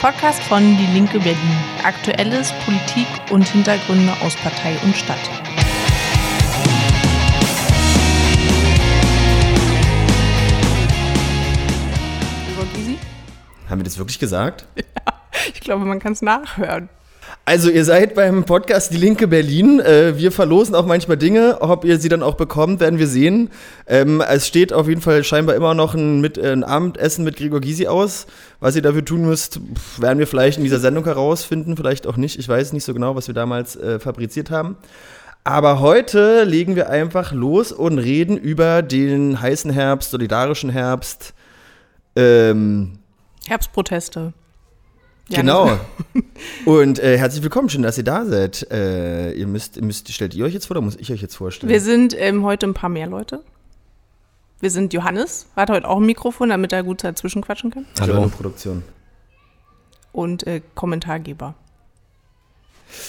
Podcast von Die Linke Berlin. Aktuelles, Politik und Hintergründe aus Partei und Stadt. Haben wir das wirklich gesagt? Ja, ich glaube, man kann es nachhören. Also ihr seid beim Podcast Die Linke Berlin. Äh, wir verlosen auch manchmal Dinge. Ob ihr sie dann auch bekommt, werden wir sehen. Ähm, es steht auf jeden Fall scheinbar immer noch ein, mit, ein Abendessen mit Gregor Gysi aus. Was ihr dafür tun müsst, werden wir vielleicht in dieser Sendung herausfinden, vielleicht auch nicht. Ich weiß nicht so genau, was wir damals äh, fabriziert haben. Aber heute legen wir einfach los und reden über den heißen Herbst, solidarischen Herbst. Ähm, Herbstproteste. Genau. Und äh, herzlich willkommen, schön, dass ihr da seid. Äh, ihr müsst, müsst, stellt ihr euch jetzt vor oder muss ich euch jetzt vorstellen? Wir sind ähm, heute ein paar mehr Leute. Wir sind Johannes, hat heute auch ein Mikrofon, damit er gut dazwischen quatschen kann. Hallo. Produktion. Und äh, Kommentargeber.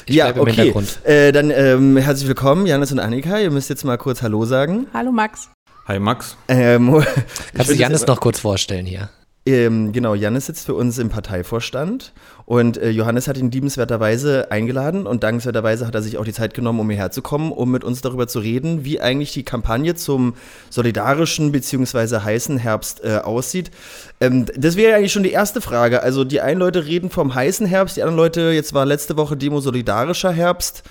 Ich ja, okay. Äh, dann ähm, herzlich willkommen, Janis und Annika. Ihr müsst jetzt mal kurz Hallo sagen. Hallo Max. Hi Max. Ähm, Kannst du Janis noch kurz vorstellen hier? Ähm, genau, Jannis sitzt für uns im Parteivorstand und äh, Johannes hat ihn liebenswerterweise eingeladen und dankenswerterweise hat er sich auch die Zeit genommen, um hierher zu kommen, um mit uns darüber zu reden, wie eigentlich die Kampagne zum solidarischen bzw. heißen Herbst äh, aussieht. Ähm, das wäre eigentlich schon die erste Frage. Also die einen Leute reden vom heißen Herbst, die anderen Leute, jetzt war letzte Woche Demo solidarischer Herbst.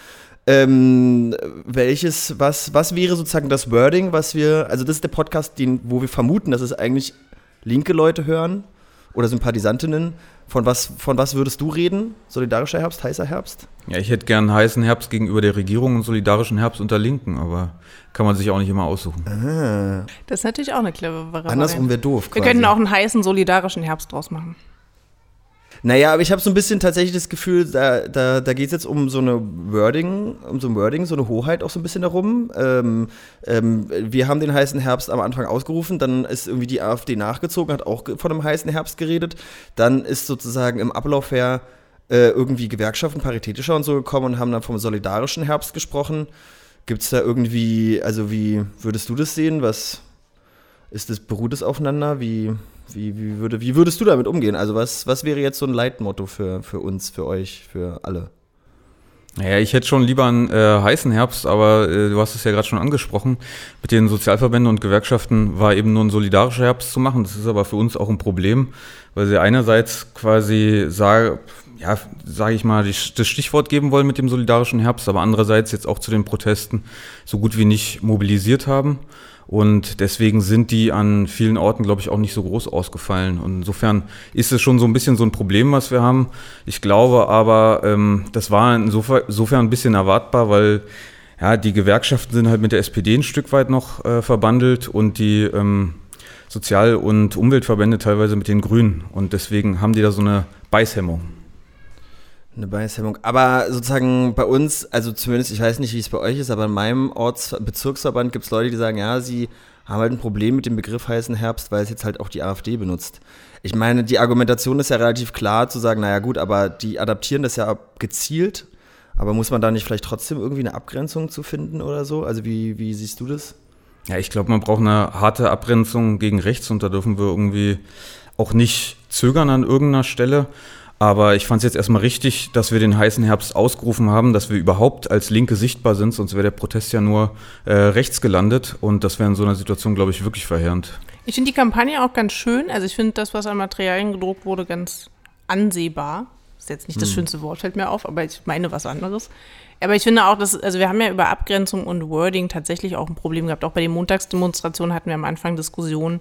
Ähm, welches, was, was wäre sozusagen das Wording, was wir, also das ist der Podcast, den, wo wir vermuten, dass es eigentlich linke Leute hören oder Sympathisantinnen. Von was, von was würdest du reden? Solidarischer Herbst, heißer Herbst? Ja, ich hätte gern heißen Herbst gegenüber der Regierung und solidarischen Herbst unter Linken, aber kann man sich auch nicht immer aussuchen. Ah. Das ist natürlich auch eine clevere Variante. Andersrum wäre doof. Wir quasi. könnten auch einen heißen solidarischen Herbst draus machen. Naja, aber ich habe so ein bisschen tatsächlich das Gefühl, da, da, da geht es jetzt um so eine Wording, um so ein Wording, so eine Hoheit auch so ein bisschen darum. Ähm, ähm, wir haben den heißen Herbst am Anfang ausgerufen, dann ist irgendwie die AfD nachgezogen, hat auch von einem heißen Herbst geredet. Dann ist sozusagen im Ablauf her äh, irgendwie Gewerkschaften paritätischer und so gekommen und haben dann vom solidarischen Herbst gesprochen. Gibt es da irgendwie, also wie würdest du das sehen? Was ist das, beruht es aufeinander? Wie, wie, wie, würde, wie würdest du damit umgehen? Also was, was wäre jetzt so ein Leitmotto für, für uns, für euch, für alle? Naja, ich hätte schon lieber einen äh, heißen Herbst, aber äh, du hast es ja gerade schon angesprochen. Mit den Sozialverbänden und Gewerkschaften war eben nur ein solidarischer Herbst zu machen. Das ist aber für uns auch ein Problem, weil sie einerseits quasi sagen, ja, sage ich mal, das Stichwort geben wollen mit dem solidarischen Herbst, aber andererseits jetzt auch zu den Protesten so gut wie nicht mobilisiert haben. Und deswegen sind die an vielen Orten, glaube ich, auch nicht so groß ausgefallen. Und insofern ist es schon so ein bisschen so ein Problem, was wir haben. Ich glaube aber, ähm, das war insofern, ein bisschen erwartbar, weil ja, die Gewerkschaften sind halt mit der SPD ein Stück weit noch äh, verbandelt und die ähm, Sozial- und Umweltverbände teilweise mit den Grünen. Und deswegen haben die da so eine Beißhemmung. Eine Beißhemmung. Aber sozusagen bei uns, also zumindest, ich weiß nicht, wie es bei euch ist, aber in meinem Ortsbezirksverband gibt es Leute, die sagen, ja, sie haben halt ein Problem mit dem Begriff heißen Herbst, weil es jetzt halt auch die AfD benutzt. Ich meine, die Argumentation ist ja relativ klar zu sagen, naja gut, aber die adaptieren das ja gezielt. Aber muss man da nicht vielleicht trotzdem irgendwie eine Abgrenzung zu finden oder so? Also wie, wie siehst du das? Ja, ich glaube, man braucht eine harte Abgrenzung gegen rechts und da dürfen wir irgendwie auch nicht zögern an irgendeiner Stelle. Aber ich fand es jetzt erstmal richtig, dass wir den heißen Herbst ausgerufen haben, dass wir überhaupt als Linke sichtbar sind, sonst wäre der Protest ja nur äh, rechts gelandet und das wäre in so einer Situation, glaube ich, wirklich verheerend. Ich finde die Kampagne auch ganz schön. Also ich finde das, was an Materialien gedruckt wurde, ganz ansehbar. Ist jetzt nicht das hm. schönste Wort, fällt mir auf, aber ich meine was anderes. Aber ich finde auch, dass, also wir haben ja über Abgrenzung und Wording tatsächlich auch ein Problem gehabt. Auch bei den Montagsdemonstrationen hatten wir am Anfang Diskussionen,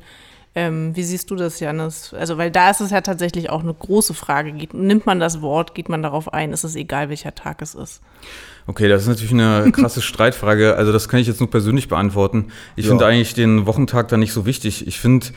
ähm, wie siehst du das, Janis? Also, weil da ist es ja tatsächlich auch eine große Frage. Geht, nimmt man das Wort, geht man darauf ein? Ist es egal, welcher Tag es ist? Okay, das ist natürlich eine krasse Streitfrage. Also, das kann ich jetzt nur persönlich beantworten. Ich ja. finde eigentlich den Wochentag da nicht so wichtig. Ich finde,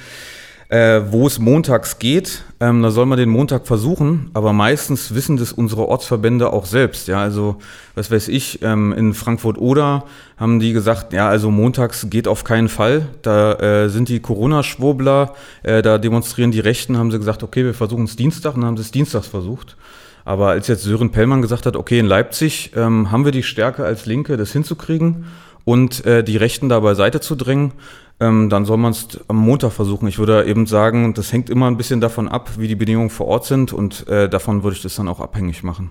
äh, wo es montags geht, ähm, da soll man den Montag versuchen, aber meistens wissen das unsere Ortsverbände auch selbst. Ja, also was weiß ich, ähm, in Frankfurt oder haben die gesagt, ja, also montags geht auf keinen Fall. Da äh, sind die Corona-Schwurbler, äh, da demonstrieren die Rechten, haben sie gesagt, okay, wir versuchen es Dienstag und dann haben sie es dienstags versucht. Aber als jetzt Sören Pellmann gesagt hat, okay, in Leipzig ähm, haben wir die Stärke als Linke, das hinzukriegen und äh, die Rechten da beiseite zu drängen, ähm, dann soll man es am Montag versuchen. Ich würde eben sagen, das hängt immer ein bisschen davon ab, wie die Bedingungen vor Ort sind und äh, davon würde ich das dann auch abhängig machen.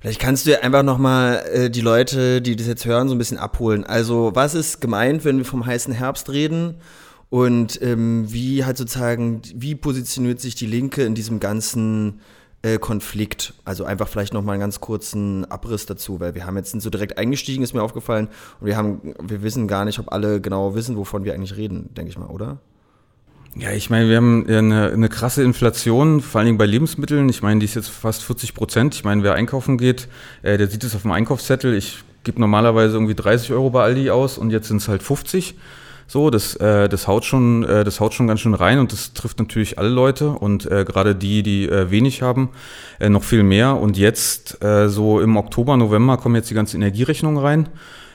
Vielleicht kannst du ja einfach nochmal äh, die Leute, die das jetzt hören, so ein bisschen abholen. Also was ist gemeint, wenn wir vom heißen Herbst reden? Und ähm, wie halt sozusagen, wie positioniert sich die Linke in diesem ganzen Konflikt? Also einfach vielleicht nochmal einen ganz kurzen Abriss dazu, weil wir haben jetzt sind so direkt eingestiegen, ist mir aufgefallen, und wir haben, wir wissen gar nicht, ob alle genau wissen, wovon wir eigentlich reden, denke ich mal, oder? Ja, ich meine, wir haben eine, eine, krasse Inflation, vor allen Dingen bei Lebensmitteln. Ich meine, die ist jetzt fast 40 Prozent. Ich meine, wer einkaufen geht, äh, der sieht es auf dem Einkaufszettel. Ich gebe normalerweise irgendwie 30 Euro bei Aldi aus und jetzt sind es halt 50. So, das, äh, das haut schon, äh, das haut schon ganz schön rein und das trifft natürlich alle Leute und äh, gerade die, die äh, wenig haben, äh, noch viel mehr. Und jetzt äh, so im Oktober, November kommen jetzt die ganzen Energierechnungen rein.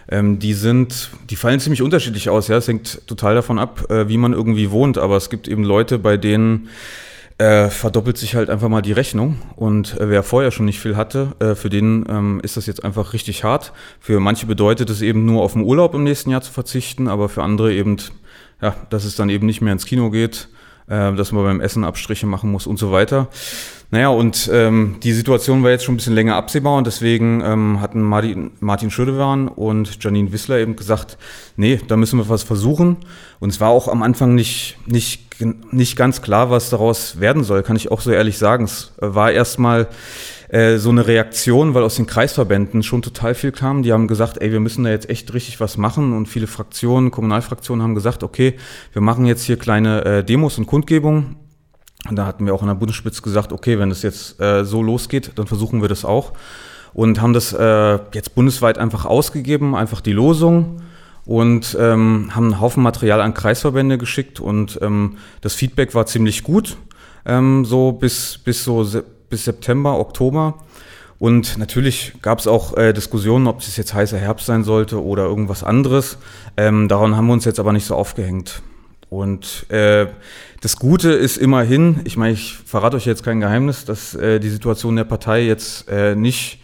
Ähm, die sind, die fallen ziemlich unterschiedlich aus. Ja, es hängt total davon ab, äh, wie man irgendwie wohnt. Aber es gibt eben Leute, bei denen äh, verdoppelt sich halt einfach mal die Rechnung. Und äh, wer vorher schon nicht viel hatte, äh, für den ähm, ist das jetzt einfach richtig hart. Für manche bedeutet es eben nur auf den Urlaub im nächsten Jahr zu verzichten, aber für andere eben, ja, dass es dann eben nicht mehr ins Kino geht, äh, dass man beim Essen Abstriche machen muss und so weiter. Naja, und ähm, die Situation war jetzt schon ein bisschen länger absehbar und deswegen ähm, hatten Martin, Martin Schödewan und Janine Wissler eben gesagt, nee, da müssen wir was versuchen. Und es war auch am Anfang nicht, nicht, nicht ganz klar, was daraus werden soll, kann ich auch so ehrlich sagen. Es war erstmal äh, so eine Reaktion, weil aus den Kreisverbänden schon total viel kam. Die haben gesagt, ey, wir müssen da jetzt echt richtig was machen. Und viele Fraktionen, Kommunalfraktionen haben gesagt, okay, wir machen jetzt hier kleine äh, Demos und Kundgebungen und da hatten wir auch in der Bundesspitze gesagt, okay, wenn es jetzt äh, so losgeht, dann versuchen wir das auch. Und haben das äh, jetzt bundesweit einfach ausgegeben, einfach die Losung und ähm, haben einen Haufen Material an Kreisverbände geschickt und ähm, das Feedback war ziemlich gut, ähm, so bis, bis so se bis September, Oktober. Und natürlich gab es auch äh, Diskussionen, ob es jetzt heißer Herbst sein sollte oder irgendwas anderes. Ähm, daran haben wir uns jetzt aber nicht so aufgehängt. Und äh, das Gute ist immerhin, ich meine, ich verrate euch jetzt kein Geheimnis, dass äh, die Situation der Partei jetzt äh, nicht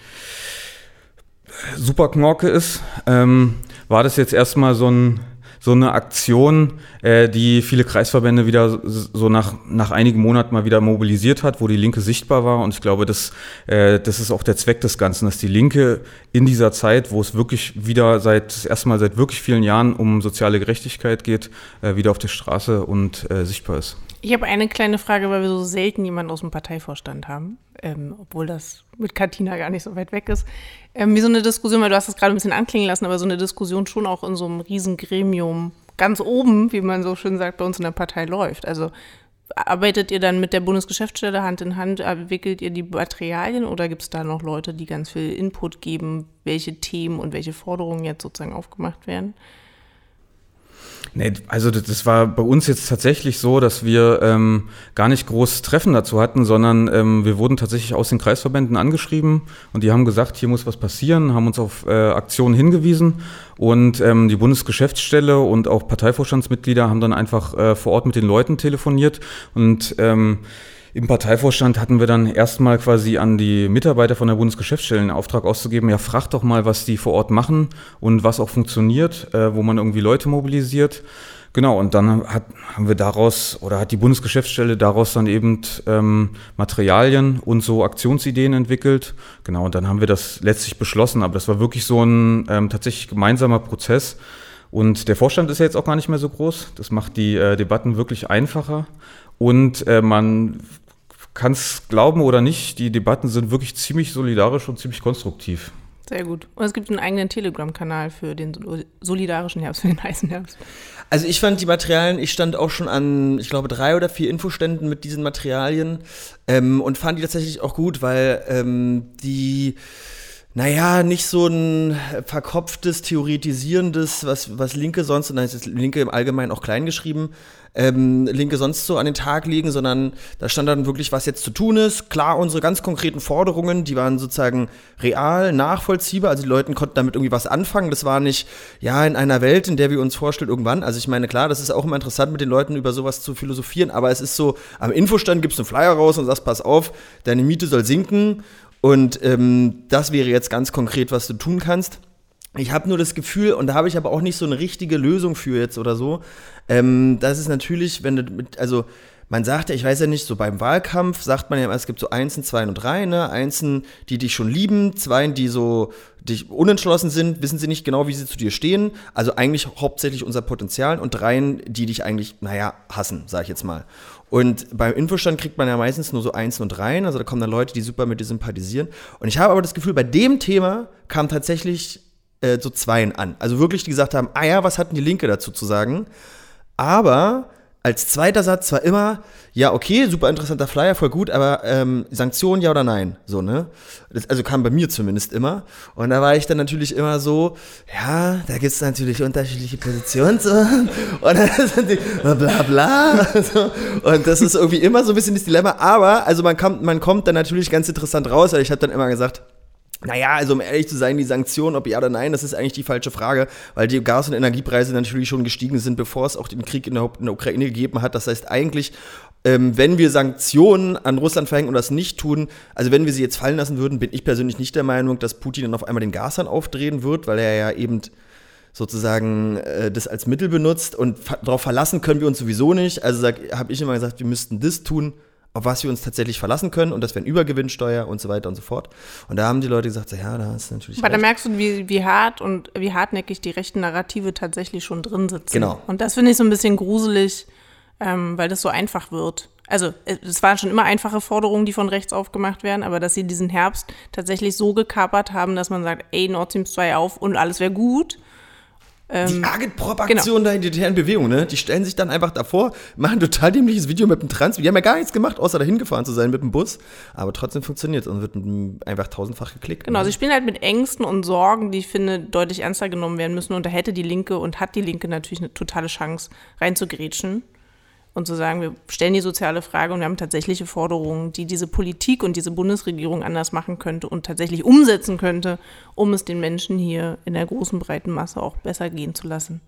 super knorke ist. Ähm, war das jetzt erstmal so ein so eine Aktion, äh, die viele Kreisverbände wieder so nach, nach einigen Monaten mal wieder mobilisiert hat, wo die Linke sichtbar war. Und ich glaube, das, äh, das ist auch der Zweck des Ganzen, dass die Linke in dieser Zeit, wo es wirklich wieder seit, das erste Mal seit wirklich vielen Jahren um soziale Gerechtigkeit geht, äh, wieder auf der Straße und äh, sichtbar ist. Ich habe eine kleine Frage, weil wir so selten jemanden aus dem Parteivorstand haben, ähm, obwohl das mit Katina gar nicht so weit weg ist. Ähm, wie so eine Diskussion, weil du hast es gerade ein bisschen anklingen lassen, aber so eine Diskussion schon auch in so einem riesen Gremium ganz oben, wie man so schön sagt, bei uns in der Partei läuft. Also arbeitet ihr dann mit der Bundesgeschäftsstelle Hand in Hand, entwickelt ihr die Materialien oder gibt es da noch Leute, die ganz viel Input geben, welche Themen und welche Forderungen jetzt sozusagen aufgemacht werden? Nee, also das war bei uns jetzt tatsächlich so, dass wir ähm, gar nicht groß Treffen dazu hatten, sondern ähm, wir wurden tatsächlich aus den Kreisverbänden angeschrieben und die haben gesagt, hier muss was passieren, haben uns auf äh, Aktionen hingewiesen und ähm, die Bundesgeschäftsstelle und auch Parteivorstandsmitglieder haben dann einfach äh, vor Ort mit den Leuten telefoniert und ähm, im Parteivorstand hatten wir dann erstmal quasi an die Mitarbeiter von der Bundesgeschäftsstelle einen Auftrag auszugeben, ja, fragt doch mal, was die vor Ort machen und was auch funktioniert, äh, wo man irgendwie Leute mobilisiert. Genau, und dann hat, haben wir daraus oder hat die Bundesgeschäftsstelle daraus dann eben ähm, Materialien und so Aktionsideen entwickelt. Genau, und dann haben wir das letztlich beschlossen, aber das war wirklich so ein ähm, tatsächlich gemeinsamer Prozess. Und der Vorstand ist ja jetzt auch gar nicht mehr so groß. Das macht die äh, Debatten wirklich einfacher. Und äh, man kann es glauben oder nicht, die Debatten sind wirklich ziemlich solidarisch und ziemlich konstruktiv. Sehr gut. Und es gibt einen eigenen Telegram-Kanal für den solidarischen Herbst, für den heißen Herbst. Also ich fand die Materialien, ich stand auch schon an, ich glaube, drei oder vier Infoständen mit diesen Materialien ähm, und fand die tatsächlich auch gut, weil ähm, die naja, nicht so ein verkopftes, theoretisierendes, was, was Linke sonst, und dann ist Linke im Allgemeinen auch klein geschrieben, ähm, Linke sonst so an den Tag legen, sondern da stand dann wirklich, was jetzt zu tun ist. Klar, unsere ganz konkreten Forderungen, die waren sozusagen real, nachvollziehbar, also die Leute konnten damit irgendwie was anfangen. Das war nicht, ja, in einer Welt, in der wir uns vorstellen, irgendwann. Also ich meine, klar, das ist auch immer interessant, mit den Leuten über sowas zu philosophieren, aber es ist so, am Infostand gibst du einen Flyer raus und sagst, pass auf, deine Miete soll sinken und ähm, das wäre jetzt ganz konkret, was du tun kannst. Ich habe nur das Gefühl, und da habe ich aber auch nicht so eine richtige Lösung für jetzt oder so, ähm, das ist natürlich, wenn du mit, also man sagt ja, ich weiß ja nicht, so beim Wahlkampf sagt man ja immer, es gibt so Einsen, Zweien und Dreien, ne? Einsen, die dich schon lieben, Zweien, die so dich unentschlossen sind, wissen sie nicht genau, wie sie zu dir stehen. Also eigentlich hauptsächlich unser Potenzial und Dreien, die dich eigentlich, naja, hassen, sag ich jetzt mal. Und beim Infostand kriegt man ja meistens nur so Einsen und Dreien, also da kommen dann Leute, die super mit dir sympathisieren. Und ich habe aber das Gefühl, bei dem Thema kam tatsächlich äh, so Zweien an. Also wirklich, die gesagt haben, ah ja, was hatten die Linke dazu zu sagen? Aber als zweiter Satz war immer, ja, okay, super interessanter Flyer, voll gut, aber ähm, Sanktionen ja oder nein? So, ne? Das, also kam bei mir zumindest immer. Und da war ich dann natürlich immer so, ja, da gibt es natürlich unterschiedliche Positionen so. Und dann sind die bla bla. So. Und das ist irgendwie immer so ein bisschen das Dilemma. Aber, also man kommt, man kommt dann natürlich ganz interessant raus, weil ich habe dann immer gesagt, naja, also um ehrlich zu sein, die Sanktionen, ob ja oder nein, das ist eigentlich die falsche Frage, weil die Gas- und Energiepreise natürlich schon gestiegen sind, bevor es auch den Krieg in der, in der Ukraine gegeben hat. Das heißt eigentlich, ähm, wenn wir Sanktionen an Russland verhängen und das nicht tun, also wenn wir sie jetzt fallen lassen würden, bin ich persönlich nicht der Meinung, dass Putin dann auf einmal den Gashahn aufdrehen wird, weil er ja eben sozusagen äh, das als Mittel benutzt und darauf verlassen können wir uns sowieso nicht. Also habe ich immer gesagt, wir müssten das tun, auf was wir uns tatsächlich verlassen können und das wäre Übergewinnsteuer und so weiter und so fort. Und da haben die Leute gesagt, so, ja, da du natürlich. Aber recht. da merkst du, wie, wie hart und wie hartnäckig die rechten Narrative tatsächlich schon drin sitzen. Genau. Und das finde ich so ein bisschen gruselig, ähm, weil das so einfach wird. Also es waren schon immer einfache Forderungen, die von rechts aufgemacht werden, aber dass sie diesen Herbst tatsächlich so gekapert haben, dass man sagt, ey, Nord Stream 2 auf und alles wäre gut ähm, die Agitprop-Aktion genau. da in der Bewegung, ne? Die stellen sich dann einfach davor, machen ein total dämliches Video mit dem Trans. Die haben ja gar nichts gemacht, außer dahin gefahren zu sein mit dem Bus. Aber trotzdem funktioniert es und wird einfach tausendfach geklickt. Genau, ne? sie spielen halt mit Ängsten und Sorgen, die ich finde, deutlich ernster genommen werden müssen. Und da hätte die Linke und hat die Linke natürlich eine totale Chance, reinzugrätschen und zu sagen, wir stellen die soziale Frage und wir haben tatsächliche Forderungen, die diese Politik und diese Bundesregierung anders machen könnte und tatsächlich umsetzen könnte, um es den Menschen hier in der großen breiten Masse auch besser gehen zu lassen.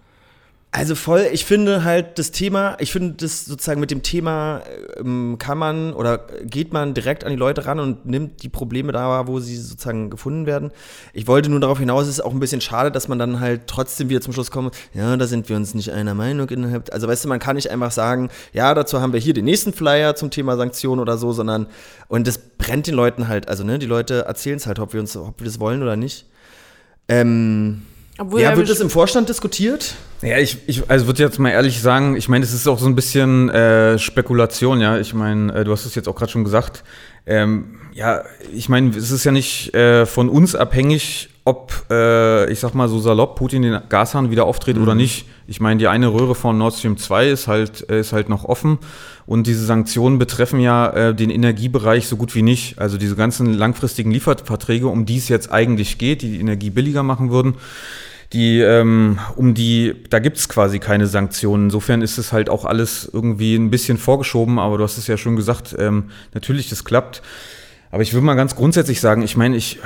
Also voll, ich finde halt das Thema, ich finde das sozusagen mit dem Thema ähm, kann man oder geht man direkt an die Leute ran und nimmt die Probleme da, wo sie sozusagen gefunden werden. Ich wollte nur darauf hinaus, es ist auch ein bisschen schade, dass man dann halt trotzdem wieder zum Schluss kommt, ja, da sind wir uns nicht einer Meinung innerhalb. Also weißt du, man kann nicht einfach sagen, ja, dazu haben wir hier den nächsten Flyer zum Thema Sanktionen oder so, sondern und das brennt den Leuten halt, also ne, die Leute erzählen es halt, ob wir uns, ob wir das wollen oder nicht. Ähm, obwohl ja, wird das im Vorstand diskutiert? Ja, ich, ich also würde jetzt mal ehrlich sagen, ich meine, es ist auch so ein bisschen äh, Spekulation, ja. Ich meine, äh, du hast es jetzt auch gerade schon gesagt. Ähm, ja, ich meine, es ist ja nicht äh, von uns abhängig, ob, äh, ich sag mal so salopp, Putin den Gashahn wieder auftritt mhm. oder nicht. Ich meine, die eine Röhre von Nord Stream 2 ist halt, äh, ist halt noch offen und diese Sanktionen betreffen ja äh, den Energiebereich so gut wie nicht. Also diese ganzen langfristigen Lieferverträge, um die es jetzt eigentlich geht, die die Energie billiger machen würden, die, ähm, um die, da gibt es quasi keine Sanktionen. Insofern ist es halt auch alles irgendwie ein bisschen vorgeschoben, aber du hast es ja schon gesagt, ähm, natürlich, das klappt. Aber ich würde mal ganz grundsätzlich sagen, ich meine, ich,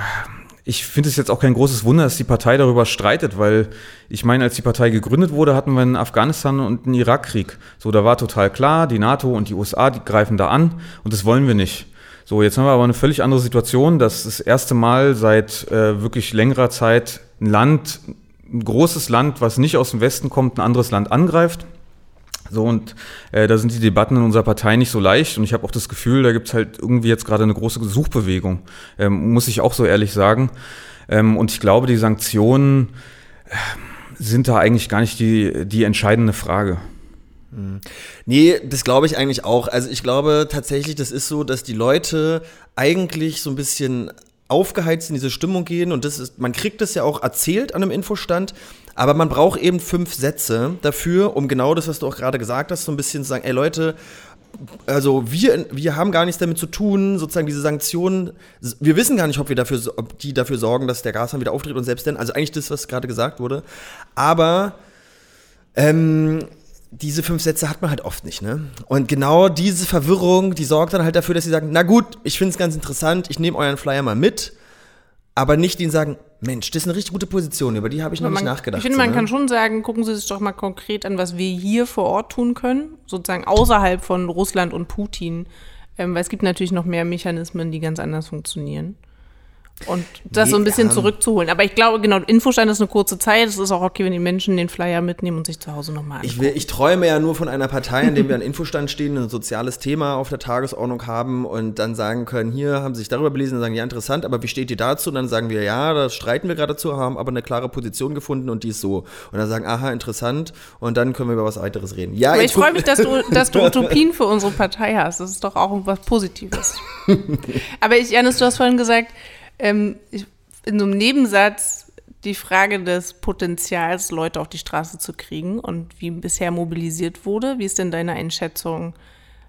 ich finde es jetzt auch kein großes Wunder, dass die Partei darüber streitet, weil ich meine, als die Partei gegründet wurde, hatten wir einen Afghanistan- und einen Irakkrieg. So, da war total klar, die NATO und die USA, die greifen da an und das wollen wir nicht. So, jetzt haben wir aber eine völlig andere Situation, dass das erste Mal seit äh, wirklich längerer Zeit ein Land ein großes Land, was nicht aus dem Westen kommt, ein anderes Land angreift. So, und äh, da sind die Debatten in unserer Partei nicht so leicht. Und ich habe auch das Gefühl, da gibt es halt irgendwie jetzt gerade eine große Suchbewegung, ähm, muss ich auch so ehrlich sagen. Ähm, und ich glaube, die Sanktionen äh, sind da eigentlich gar nicht die, die entscheidende Frage. Hm. Nee, das glaube ich eigentlich auch. Also ich glaube tatsächlich, das ist so, dass die Leute eigentlich so ein bisschen aufgeheizt in diese Stimmung gehen und das ist, man kriegt das ja auch erzählt an einem Infostand, aber man braucht eben fünf Sätze dafür, um genau das, was du auch gerade gesagt hast, so ein bisschen zu sagen, ey Leute, also wir, wir haben gar nichts damit zu tun, sozusagen diese Sanktionen, wir wissen gar nicht, ob wir dafür, ob die dafür sorgen, dass der Gashahn wieder auftritt und selbst dann, also eigentlich das, was gerade gesagt wurde, aber ähm, diese fünf Sätze hat man halt oft nicht, ne? Und genau diese Verwirrung, die sorgt dann halt dafür, dass sie sagen, na gut, ich finde es ganz interessant, ich nehme euren Flyer mal mit, aber nicht ihnen sagen, Mensch, das ist eine richtig gute Position, über die habe ich noch man, nicht nachgedacht. Ich finde, so, man ne? kann schon sagen, gucken Sie sich doch mal konkret an, was wir hier vor Ort tun können, sozusagen außerhalb von Russland und Putin, ähm, weil es gibt natürlich noch mehr Mechanismen, die ganz anders funktionieren. Und das so ein bisschen zurückzuholen. Aber ich glaube, genau, Infostein ist eine kurze Zeit. Es ist auch okay, wenn die Menschen den Flyer mitnehmen und sich zu Hause nochmal ich, will, ich träume ja nur von einer Partei, in der wir an Infostand stehen, ein soziales Thema auf der Tagesordnung haben und dann sagen können, hier haben sie sich darüber belesen und sagen, ja, interessant, aber wie steht ihr dazu? Und dann sagen wir, ja, da streiten wir gerade dazu, haben aber eine klare Position gefunden und die ist so. Und dann sagen, aha, interessant. Und dann können wir über was weiteres reden. Ja, aber ich freue mich, dass du, dass du Utopien für unsere Partei hast. Das ist doch auch was Positives. aber ich, Janis, du hast vorhin gesagt, ähm, in so einem Nebensatz die Frage des Potenzials, Leute auf die Straße zu kriegen und wie bisher mobilisiert wurde. Wie ist denn deine Einschätzung?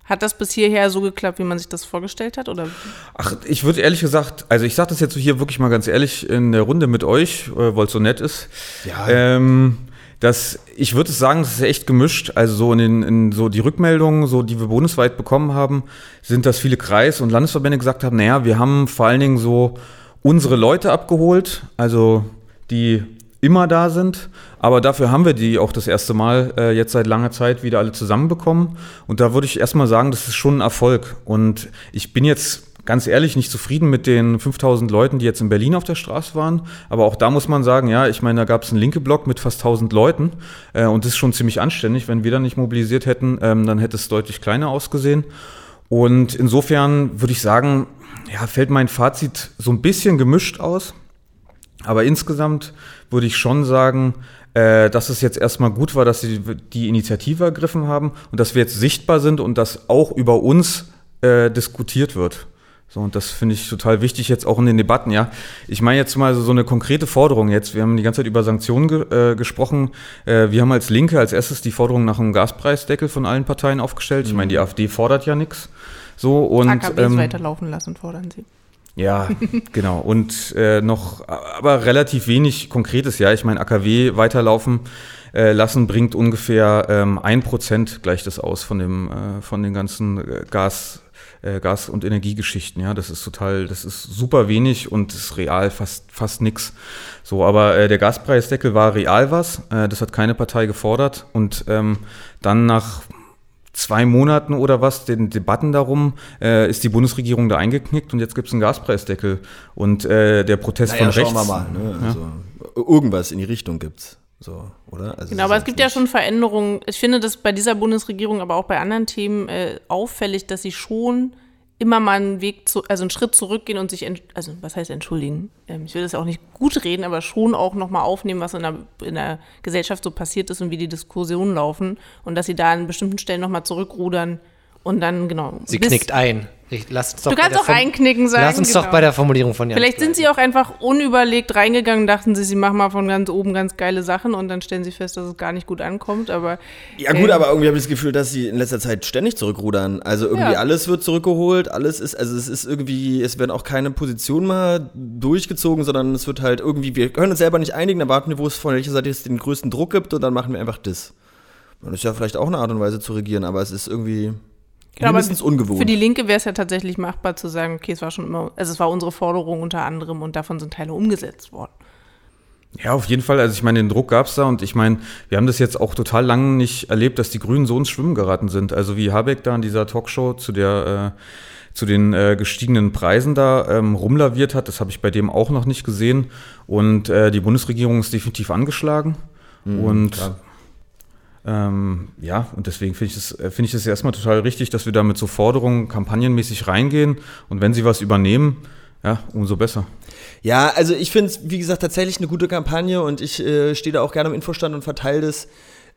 Hat das bis hierher so geklappt, wie man sich das vorgestellt hat? Oder? Ach, ich würde ehrlich gesagt, also ich sage das jetzt hier wirklich mal ganz ehrlich in der Runde mit euch, äh, weil es so nett ist. Ja. Ähm, dass ich würde sagen, das ist echt gemischt. Also so in, den, in so die Rückmeldungen, so die wir bundesweit bekommen haben, sind, dass viele Kreis- und Landesverbände gesagt haben, naja, wir haben vor allen Dingen so unsere Leute abgeholt, also die immer da sind, aber dafür haben wir die auch das erste Mal äh, jetzt seit langer Zeit wieder alle zusammenbekommen. Und da würde ich erstmal sagen, das ist schon ein Erfolg. Und ich bin jetzt ganz ehrlich nicht zufrieden mit den 5000 Leuten, die jetzt in Berlin auf der Straße waren. Aber auch da muss man sagen, ja, ich meine, da gab es einen linke Block mit fast 1000 Leuten. Äh, und das ist schon ziemlich anständig. Wenn wir da nicht mobilisiert hätten, ähm, dann hätte es deutlich kleiner ausgesehen. Und insofern würde ich sagen, ja, fällt mein Fazit so ein bisschen gemischt aus. Aber insgesamt würde ich schon sagen, äh, dass es jetzt erstmal gut war, dass sie die Initiative ergriffen haben und dass wir jetzt sichtbar sind und dass auch über uns äh, diskutiert wird. So, und das finde ich total wichtig jetzt auch in den Debatten, ja. Ich meine jetzt mal so, so eine konkrete Forderung jetzt. Wir haben die ganze Zeit über Sanktionen ge äh, gesprochen. Äh, wir haben als Linke als erstes die Forderung nach einem Gaspreisdeckel von allen Parteien aufgestellt. Ich meine, die mhm. AfD fordert ja nichts. So, und, AKWs ähm, weiterlaufen lassen, fordern sie. Ja, genau. Und äh, noch, aber relativ wenig Konkretes, ja. Ich meine, AKW weiterlaufen äh, lassen bringt ungefähr ähm, ein Prozent gleich das aus von dem, äh, von den ganzen äh, Gas, äh, Gas- und Energiegeschichten. Ja, das ist total, das ist super wenig und ist real fast, fast nix. So, aber äh, der Gaspreisdeckel war real was. Äh, das hat keine Partei gefordert. Und ähm, dann nach zwei Monaten oder was, den Debatten darum, äh, ist die Bundesregierung da eingeknickt und jetzt gibt es einen Gaspreisdeckel. Und äh, der Protest naja, von rechts. Schauen wir mal, ne? also, Irgendwas in die Richtung gibt's. So, oder? Also genau, aber es gibt ja schon Veränderungen. Ich finde das bei dieser Bundesregierung, aber auch bei anderen Themen äh, auffällig, dass sie schon immer mal einen Weg zu, also einen Schritt zurückgehen und sich, also was heißt entschuldigen? Ähm, ich will das auch nicht gut reden, aber schon auch nochmal aufnehmen, was in der, in der Gesellschaft so passiert ist und wie die Diskussionen laufen und dass sie da an bestimmten Stellen nochmal zurückrudern und dann, genau. Sie knickt ein. Ich, lass uns doch du kannst auch einknicken sagen. Lass uns genau. doch bei der Formulierung von Jan Vielleicht sind sie auch einfach unüberlegt reingegangen, dachten sie, sie machen mal von ganz oben ganz geile Sachen und dann stellen sie fest, dass es gar nicht gut ankommt. Aber ja gut, ähm, aber irgendwie habe ich das Gefühl, dass sie in letzter Zeit ständig zurückrudern. Also irgendwie ja. alles wird zurückgeholt, alles ist, also es ist irgendwie, es werden auch keine Positionen mal durchgezogen, sondern es wird halt irgendwie, wir können uns selber nicht einigen, dann warten wir, wo es von welcher Seite es den größten Druck gibt und dann machen wir einfach das. Das ist ja vielleicht auch eine Art und Weise zu regieren, aber es ist irgendwie Genau, Mindestens ungewohnt. Für die Linke wäre es ja tatsächlich machbar zu sagen, okay, es war schon immer, also es war unsere Forderung unter anderem und davon sind Teile umgesetzt worden. Ja, auf jeden Fall. Also ich meine, den Druck gab es da und ich meine, wir haben das jetzt auch total lange nicht erlebt, dass die Grünen so ins Schwimmen geraten sind. Also wie Habeck da in dieser Talkshow zu der äh, zu den äh, gestiegenen Preisen da ähm, rumlaviert hat, das habe ich bei dem auch noch nicht gesehen. Und äh, die Bundesregierung ist definitiv angeschlagen. Mhm, und klar. Ähm, ja, und deswegen finde ich es äh, find ich erstmal total richtig, dass wir da mit so Forderungen kampagnenmäßig reingehen. Und wenn sie was übernehmen, ja, umso besser. Ja, also ich finde es, wie gesagt, tatsächlich eine gute Kampagne und ich äh, stehe da auch gerne im Infostand und verteile das.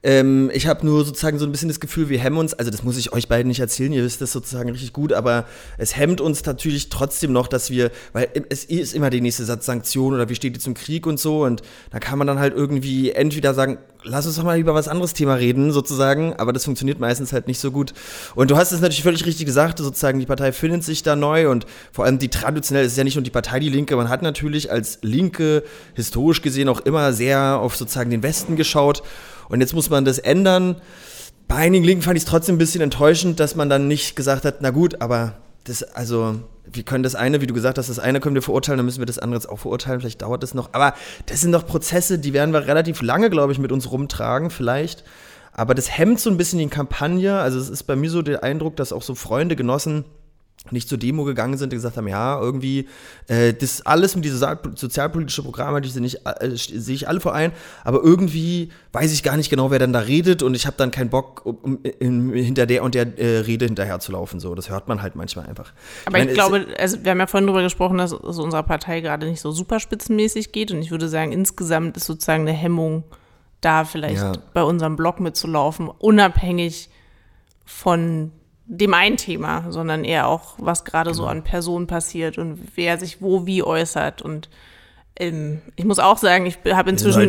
Ähm, ich habe nur sozusagen so ein bisschen das Gefühl, wir hemmen uns, also das muss ich euch beiden nicht erzählen, ihr wisst das sozusagen richtig gut, aber es hemmt uns natürlich trotzdem noch, dass wir, weil es ist immer der nächste Satz Sanktionen oder wie steht ihr zum Krieg und so und da kann man dann halt irgendwie entweder sagen, lass uns doch mal über was anderes Thema reden, sozusagen, aber das funktioniert meistens halt nicht so gut. Und du hast es natürlich völlig richtig gesagt, sozusagen, die Partei findet sich da neu und vor allem die traditionell ist ja nicht nur die Partei die Linke, man hat natürlich als Linke historisch gesehen auch immer sehr auf sozusagen den Westen geschaut und jetzt muss man das ändern. Bei einigen Linken fand ich es trotzdem ein bisschen enttäuschend, dass man dann nicht gesagt hat, na gut, aber das, also, wir können das eine, wie du gesagt hast, das eine können wir verurteilen, dann müssen wir das andere jetzt auch verurteilen, vielleicht dauert das noch. Aber das sind doch Prozesse, die werden wir relativ lange, glaube ich, mit uns rumtragen, vielleicht. Aber das hemmt so ein bisschen die Kampagne. Also, es ist bei mir so der Eindruck, dass auch so Freunde, Genossen, nicht zur Demo gegangen sind und gesagt haben, ja, irgendwie, äh, das alles mit diese sozialpolitische Programme, die sehe ich, äh, sehe ich alle vor ein, aber irgendwie weiß ich gar nicht genau, wer dann da redet und ich habe dann keinen Bock, um, in, hinter der und der äh, Rede hinterher zu laufen. So, das hört man halt manchmal einfach. Aber ich, meine, ich glaube, also wir haben ja vorhin darüber gesprochen, dass es unserer Partei gerade nicht so super spitzenmäßig geht und ich würde sagen, insgesamt ist sozusagen eine Hemmung da vielleicht ja. bei unserem Blog mitzulaufen, unabhängig von dem einen Thema, sondern eher auch, was gerade genau. so an Personen passiert und wer sich wo wie äußert. Und ähm, ich muss auch sagen, ich habe inzwischen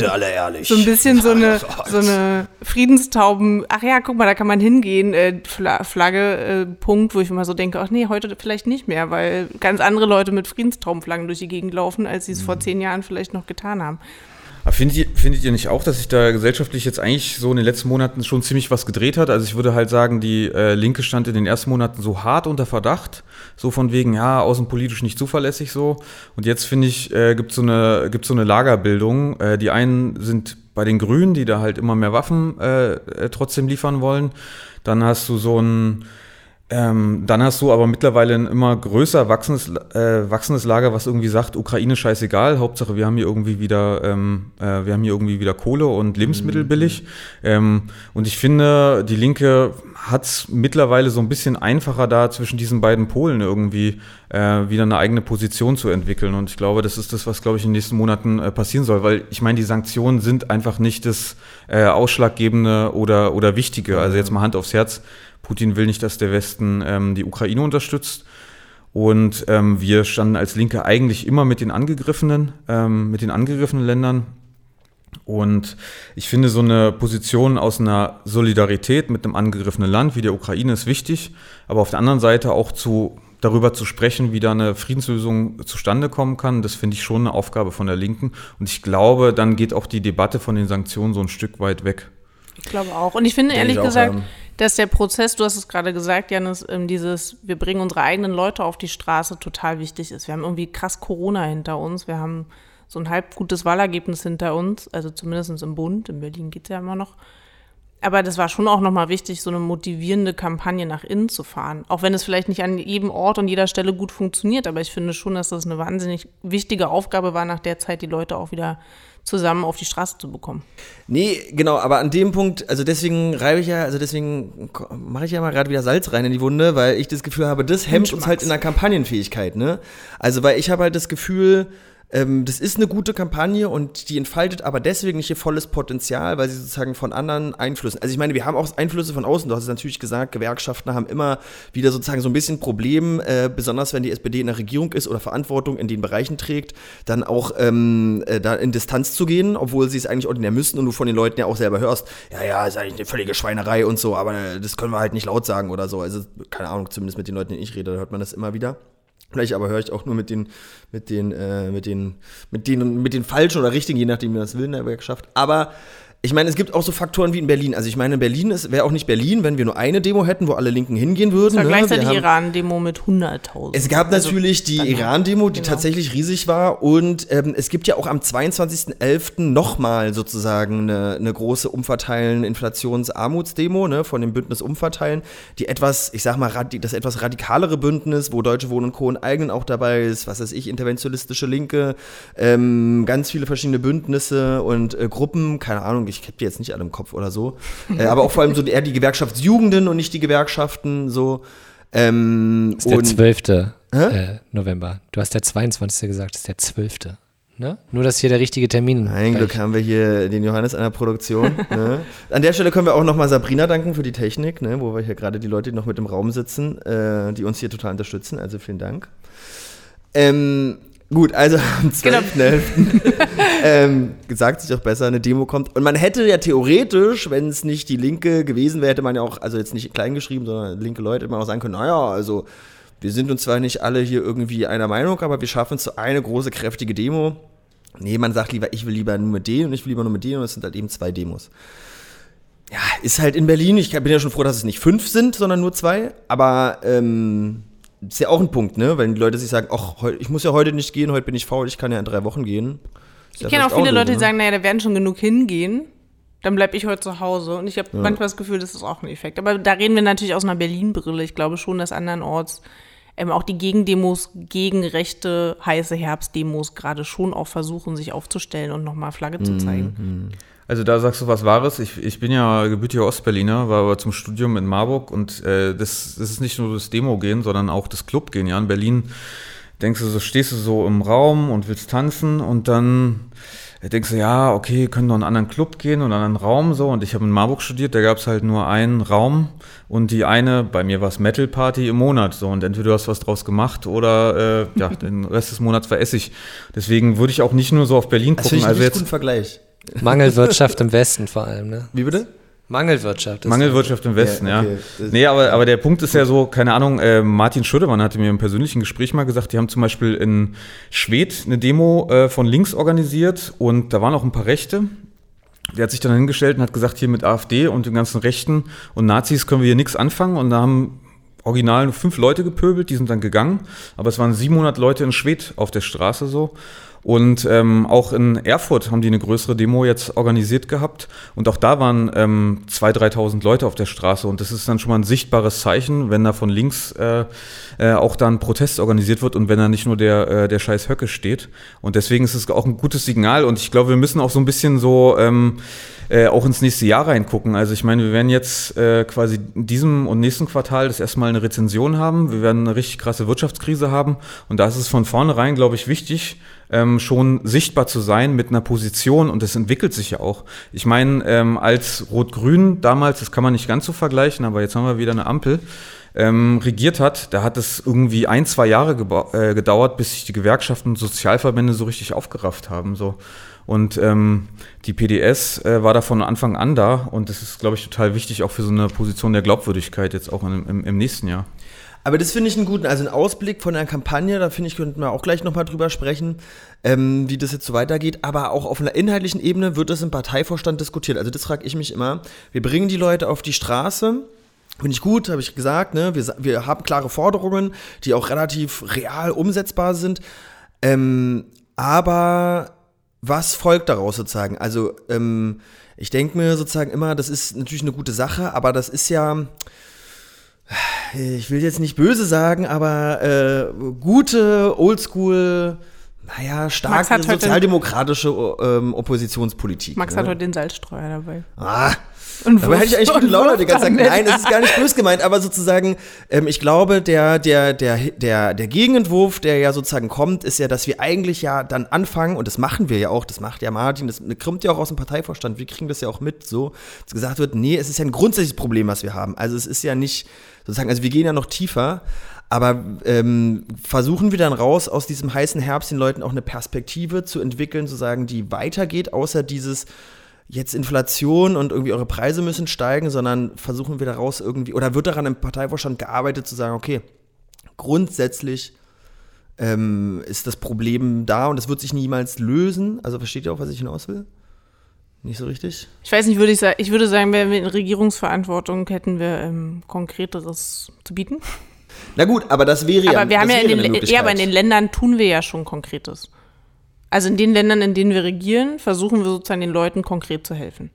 so ein bisschen so eine, so eine Friedenstauben, ach ja, guck mal, da kann man hingehen, äh, Flagge, äh, Punkt, wo ich immer so denke, ach nee, heute vielleicht nicht mehr, weil ganz andere Leute mit Friedenstaubenflaggen durch die Gegend laufen, als sie es mhm. vor zehn Jahren vielleicht noch getan haben. Aber findet ihr, findet ihr nicht auch, dass sich da gesellschaftlich jetzt eigentlich so in den letzten Monaten schon ziemlich was gedreht hat? Also ich würde halt sagen, die äh, Linke stand in den ersten Monaten so hart unter Verdacht, so von wegen, ja, außenpolitisch nicht zuverlässig so. Und jetzt finde ich, äh, gibt so eine gibt so eine Lagerbildung. Äh, die einen sind bei den Grünen, die da halt immer mehr Waffen äh, äh trotzdem liefern wollen. Dann hast du so ein ähm, dann hast du aber mittlerweile ein immer größer wachsendes, äh, wachsendes Lager, was irgendwie sagt, Ukraine scheißegal, Hauptsache wir haben hier irgendwie wieder, ähm, äh, wir haben hier irgendwie wieder Kohle und Lebensmittel mhm. billig. Ähm, und ich finde, die Linke hat es mittlerweile so ein bisschen einfacher da zwischen diesen beiden Polen irgendwie äh, wieder eine eigene Position zu entwickeln. Und ich glaube, das ist das, was, glaube ich, in den nächsten Monaten äh, passieren soll, weil ich meine, die Sanktionen sind einfach nicht das äh, Ausschlaggebende oder, oder Wichtige. Also jetzt mal Hand aufs Herz Putin will nicht, dass der Westen ähm, die Ukraine unterstützt. Und ähm, wir standen als Linke eigentlich immer mit den angegriffenen, ähm, mit den angegriffenen Ländern. Und ich finde, so eine Position aus einer Solidarität mit einem angegriffenen Land wie der Ukraine ist wichtig, aber auf der anderen Seite auch zu, darüber zu sprechen, wie da eine Friedenslösung zustande kommen kann, das finde ich schon eine Aufgabe von der Linken. Und ich glaube, dann geht auch die Debatte von den Sanktionen so ein Stück weit weg. Ich glaube auch. Und ich finde ehrlich ich gesagt, auch, dass der Prozess, du hast es gerade gesagt, Janis, ähm, dieses, wir bringen unsere eigenen Leute auf die Straße, total wichtig ist. Wir haben irgendwie krass Corona hinter uns. Wir haben so ein halb gutes Wahlergebnis hinter uns, also zumindest im Bund. In Berlin geht es ja immer noch. Aber das war schon auch nochmal wichtig, so eine motivierende Kampagne nach innen zu fahren. Auch wenn es vielleicht nicht an jedem Ort und jeder Stelle gut funktioniert. Aber ich finde schon, dass das eine wahnsinnig wichtige Aufgabe war, nach der Zeit die Leute auch wieder zusammen auf die Straße zu bekommen. Nee, genau, aber an dem Punkt, also deswegen reibe ich ja, also deswegen mache ich ja mal gerade wieder Salz rein in die Wunde, weil ich das Gefühl habe, das hemmt uns halt in der Kampagnenfähigkeit, ne? Also, weil ich habe halt das Gefühl, ähm, das ist eine gute Kampagne und die entfaltet aber deswegen nicht ihr volles Potenzial, weil sie sozusagen von anderen Einflüssen. Also ich meine, wir haben auch Einflüsse von außen. Du hast es natürlich gesagt, Gewerkschaften haben immer wieder sozusagen so ein bisschen Problem, äh, besonders wenn die SPD in der Regierung ist oder Verantwortung in den Bereichen trägt, dann auch ähm, äh, da in Distanz zu gehen, obwohl sie es eigentlich ordinär müssten und du von den Leuten ja auch selber hörst, ja, ja, ist eigentlich eine völlige Schweinerei und so, aber das können wir halt nicht laut sagen oder so. Also keine Ahnung, zumindest mit den Leuten, denen ich rede, hört man das immer wieder. Vielleicht aber höre ich auch nur mit den, mit den, äh, mit den, mit den, mit den falschen oder richtigen, je nachdem, wie man das will in der Gewerkschaft. Aber ich meine, es gibt auch so Faktoren wie in Berlin. Also ich meine, Berlin wäre auch nicht Berlin, wenn wir nur eine Demo hätten, wo alle Linken hingehen würden. Es war ne? gleichzeitig die Iran-Demo mit 100.000. Es gab also natürlich die Iran-Demo, die genau. tatsächlich riesig war. Und ähm, es gibt ja auch am 22.11. nochmal sozusagen eine, eine große Umverteilen, Inflationsarmutsdemo ne, von dem Bündnis Umverteilen, die etwas, ich sag mal, das etwas radikalere Bündnis, wo Deutsche Wohnen und Co. und Eigenen auch dabei ist, was weiß ich, interventionistische Linke, ähm, ganz viele verschiedene Bündnisse und äh, Gruppen, keine Ahnung, ich habe die jetzt nicht alle im Kopf oder so, äh, aber auch vor allem so eher die Gewerkschaftsjugenden und nicht die Gewerkschaften so. Ähm, ist der 12. Äh, November. Du hast der 22. gesagt, ist der 12. Ne? Nur, dass hier der richtige Termin Ein Glück haben wir hier den Johannes an der Produktion. ne? An der Stelle können wir auch nochmal Sabrina danken für die Technik, ne? wo wir hier gerade die Leute noch mit im Raum sitzen, äh, die uns hier total unterstützen. Also vielen Dank. Ähm, Gut, also am 12.11. Genau. ähm, sagt sich auch besser, eine Demo kommt. Und man hätte ja theoretisch, wenn es nicht die Linke gewesen wäre, hätte man ja auch, also jetzt nicht klein geschrieben, sondern linke Leute, hätte man auch sagen können, naja, also wir sind uns zwar nicht alle hier irgendwie einer Meinung, aber wir schaffen es zu eine große, kräftige Demo. Nee, man sagt lieber, ich will lieber nur mit denen und ich will lieber nur mit denen und es sind halt eben zwei Demos. Ja, ist halt in Berlin. Ich bin ja schon froh, dass es nicht fünf sind, sondern nur zwei. Aber ähm, ist ja auch ein Punkt, ne? Wenn die Leute sich sagen, ach, ich muss ja heute nicht gehen, heute bin ich faul, ich kann ja in drei Wochen gehen. Ist ich kenne auch viele auch Leute, die ne? sagen, naja, da werden schon genug hingehen. Dann bleibe ich heute zu Hause. Und ich habe ja. manchmal das Gefühl, das ist auch ein Effekt. Aber da reden wir natürlich aus einer Berlin-Brille. Ich glaube schon, dass andernorts ähm, auch die Gegendemos gegen rechte heiße Herbstdemos gerade schon auch versuchen, sich aufzustellen und nochmal Flagge zu zeigen. Mhm. Also da sagst du was Wahres. Ich, ich bin ja gebürtiger Ostberliner, war aber zum Studium in Marburg und äh, das, das ist nicht nur das Demo-Gehen, sondern auch das Club-Gehen. Ja, in Berlin denkst du so, stehst du so im Raum und willst tanzen und dann denkst du, ja, okay, können noch in einen anderen Club gehen oder einen anderen Raum so. Und ich habe in Marburg studiert, da gab es halt nur einen Raum und die eine, bei mir war es Metal Party im Monat so. Und entweder du hast was draus gemacht oder äh, ja, den Rest des Monats war Essig. Deswegen würde ich auch nicht nur so auf Berlin gucken. Das also jetzt guten Vergleich. Mangelwirtschaft im Westen vor allem, ne? Wie bitte? Mangelwirtschaft. Mangelwirtschaft im Westen, ja. Okay. ja. Nee, aber, aber der Punkt ist ja so, keine Ahnung, äh, Martin Schödemann hatte mir im persönlichen Gespräch mal gesagt, die haben zum Beispiel in Schwedt eine Demo äh, von links organisiert und da waren auch ein paar Rechte. Der hat sich dann hingestellt und hat gesagt, hier mit AfD und den ganzen Rechten und Nazis können wir hier nichts anfangen und da haben original nur fünf Leute gepöbelt, die sind dann gegangen, aber es waren 700 Leute in Schwedt auf der Straße so und ähm, auch in Erfurt haben die eine größere Demo jetzt organisiert gehabt. Und auch da waren ähm, 2.000, 3.000 Leute auf der Straße. Und das ist dann schon mal ein sichtbares Zeichen, wenn da von links äh, äh, auch dann Protest organisiert wird und wenn da nicht nur der, äh, der scheiß Höcke steht. Und deswegen ist es auch ein gutes Signal. Und ich glaube, wir müssen auch so ein bisschen so ähm, äh, auch ins nächste Jahr reingucken. Also ich meine, wir werden jetzt äh, quasi in diesem und nächsten Quartal das erstmal eine Rezension haben. Wir werden eine richtig krasse Wirtschaftskrise haben. Und da ist es von vornherein, glaube ich, wichtig, ähm, schon sichtbar zu sein mit einer Position und das entwickelt sich ja auch. Ich meine, ähm, als Rot-Grün damals, das kann man nicht ganz so vergleichen, aber jetzt haben wir wieder eine Ampel, ähm, regiert hat, da hat es irgendwie ein, zwei Jahre äh, gedauert, bis sich die Gewerkschaften und Sozialverbände so richtig aufgerafft haben. So. Und ähm, die PDS äh, war da von Anfang an da und das ist, glaube ich, total wichtig auch für so eine Position der Glaubwürdigkeit jetzt auch im, im, im nächsten Jahr. Aber das finde ich einen guten, also einen Ausblick von der Kampagne, da finde ich, könnten wir auch gleich nochmal drüber sprechen, ähm, wie das jetzt so weitergeht. Aber auch auf einer inhaltlichen Ebene wird das im Parteivorstand diskutiert. Also das frage ich mich immer. Wir bringen die Leute auf die Straße. Finde ich gut, habe ich gesagt. Ne? Wir, wir haben klare Forderungen, die auch relativ real umsetzbar sind. Ähm, aber was folgt daraus sozusagen? Also ähm, ich denke mir sozusagen immer, das ist natürlich eine gute Sache, aber das ist ja ich will jetzt nicht böse sagen, aber äh, gute, oldschool, naja, starke sozialdemokratische ähm, Oppositionspolitik. Max ne? hat heute den Salzstreuer dabei. Ah, und Dabei hatte ich eigentlich gute Laune die ganze Zeit. Nein, es ist gar nicht böse gemeint, aber sozusagen, ähm, ich glaube, der, der, der, der, der Gegenentwurf, der ja sozusagen kommt, ist ja, dass wir eigentlich ja dann anfangen, und das machen wir ja auch, das macht ja Martin, das kommt ja auch aus dem Parteivorstand, wir kriegen das ja auch mit, so, dass gesagt wird, nee, es ist ja ein grundsätzliches Problem, was wir haben. Also es ist ja nicht sozusagen, also wir gehen ja noch tiefer, aber ähm, versuchen wir dann raus, aus diesem heißen Herbst den Leuten auch eine Perspektive zu entwickeln, zu sagen, die weitergeht, außer dieses jetzt Inflation und irgendwie eure Preise müssen steigen, sondern versuchen wir daraus irgendwie, oder wird daran im Parteivorstand gearbeitet, zu sagen, okay, grundsätzlich ähm, ist das Problem da und es wird sich niemals lösen. Also versteht ihr auch, was ich hinaus will? Nicht so richtig? Ich weiß nicht, würde ich sagen, ich würde sagen, wenn wir in Regierungsverantwortung hätten wir ähm, Konkreteres zu bieten. Na gut, aber das wäre aber ja. Wir haben ja, in den, ja, aber in den Ländern tun wir ja schon Konkretes. Also in den Ländern, in denen wir regieren, versuchen wir sozusagen den Leuten konkret zu helfen.